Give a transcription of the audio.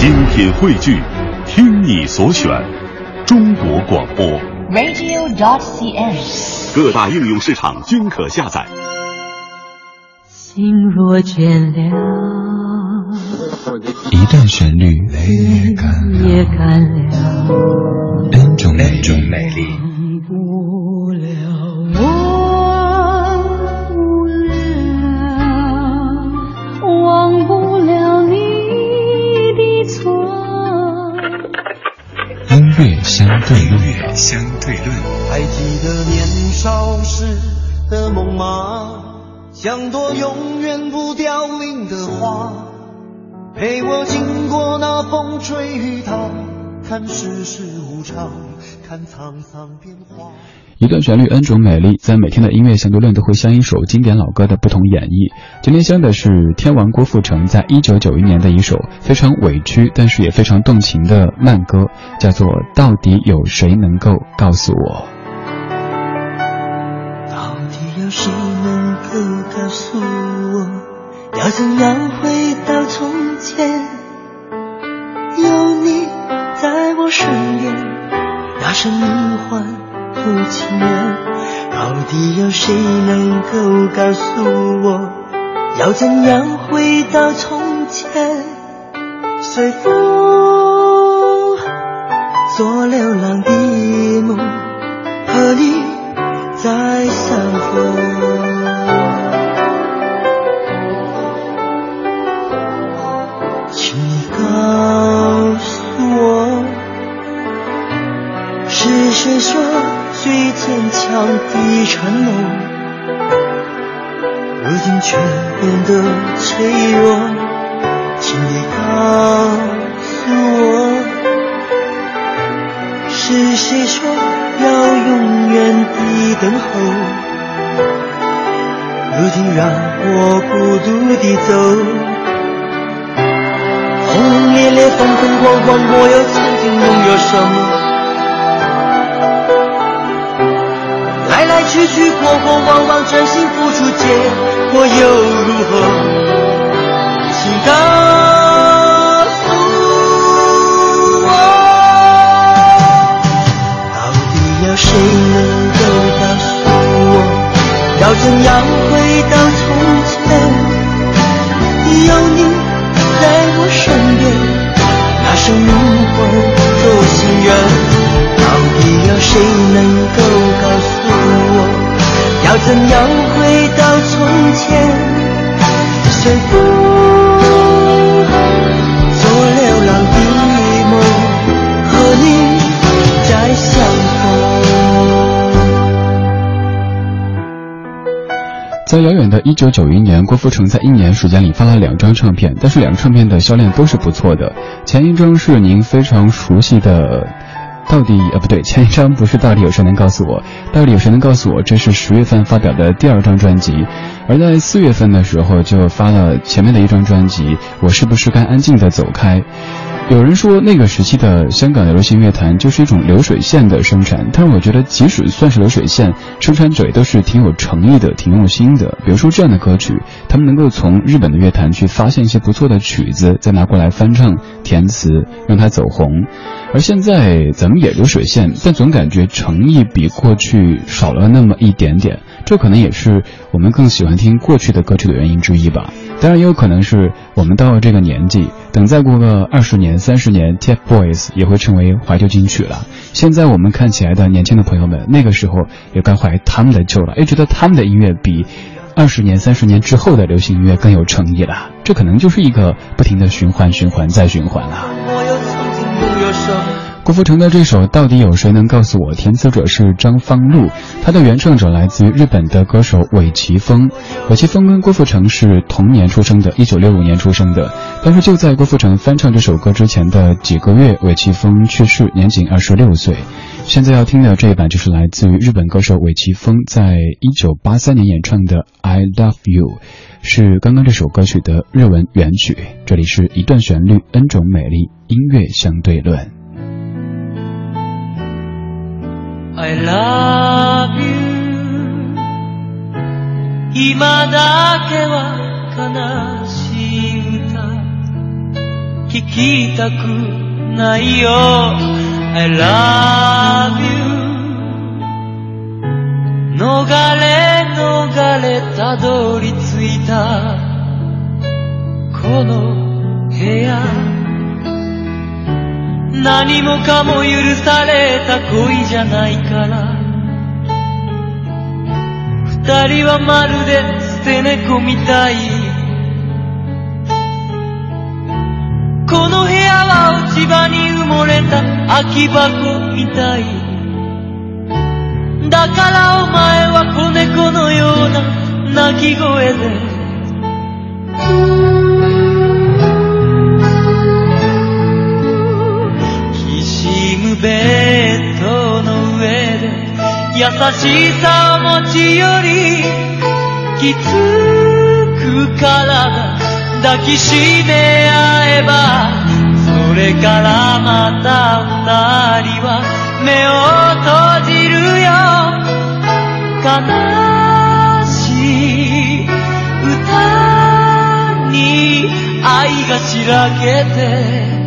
精品汇聚，听你所选，中国广播。radio.cn。各大应用市场均可下载。心若倦了，一段旋律，也干了，N 种美丽。音乐相对论，相对论。还记得年少时的梦吗？像朵永远不凋零的花，陪我经过那风吹雨打，看世事无常，看沧桑变化。一段旋律，N 种美丽，在每天的音乐相对论都会相一首经典老歌的不同演绎。今天相的是天王郭富城在一九九一年的一首非常委屈，但是也非常动情的慢歌，叫做《到底有谁能够告诉我》。到底有谁能够告诉我，要怎样回到从前？大声呼唤不情愿。到底有谁能够告诉我，要怎样回到从前？随风做流浪的梦，坚强的承诺，如今却变得脆弱？请你告诉我，是谁说要永远的等候，如今让我孤独地走。轰轰烈烈，风风光光，我又曾经拥有什么？去去，过过往往，真心付出，结果又如何？请告诉我。到底有谁能够告诉我，要怎样回到从前？有你在我身边，那声灵魂多心远。到底有谁能够告诉，要怎样回到从前？随风做流浪的梦，和你再相在遥远的1991年，郭富城在一年时间里发了两张唱片，但是两张唱片的销量都是不错的。前一张是您非常熟悉的。到底呃不对，前一张不是到底有谁能告诉我？到底有谁能告诉我？这是十月份发表的第二张专辑，而在四月份的时候就发了前面的一张专辑。我是不是该安静的走开？有人说那个时期的香港的流行乐坛就是一种流水线的生产，但是我觉得即使算是流水线，生产者也都是挺有诚意的、挺用心的。比如说这样的歌曲，他们能够从日本的乐坛去发现一些不错的曲子，再拿过来翻唱、填词，让它走红。而现在咱们也流水线，但总感觉诚意比过去少了那么一点点。这可能也是我们更喜欢听过去的歌曲的原因之一吧。当然也有可能是我们到了这个年纪，等再过个二十年、三十年，TFBOYS 也会成为怀旧金曲了。现在我们看起来的年轻的朋友们，那个时候也该怀他们的旧了，也觉得他们的音乐比二十年、三十年之后的流行音乐更有诚意了。这可能就是一个不停的循环、循环再循环了。郭富城的这首到底有谁能告诉我？填词者是张方路，他的原唱者来自于日本的歌手尾崎峰。尾崎峰跟郭富城是同年出生的，一九六五年出生的。但是就在郭富城翻唱这首歌之前的几个月，尾崎峰去世，年仅二十六岁。现在要听的这一版就是来自于日本歌手尾崎峰在一九八三年演唱的《I Love You》，是刚刚这首歌曲的日文原曲。这里是一段旋律，N 种美丽，音乐相对论。I love you. 今だけは悲しい歌聞きたくないよ。I love you. 逃れ逃れたどり着いた。この部屋。何もかも許された恋じゃないから。二人はまるで捨て猫みたい。この部屋は落ち葉に埋もれた空き箱みたい。だからお前は子猫のような鳴き声で。きしむベッドの上で優しさを持ち寄りきつく体抱きしめ合えばそれからまた二人は目を閉じるよ。悲しい歌に愛がしらけて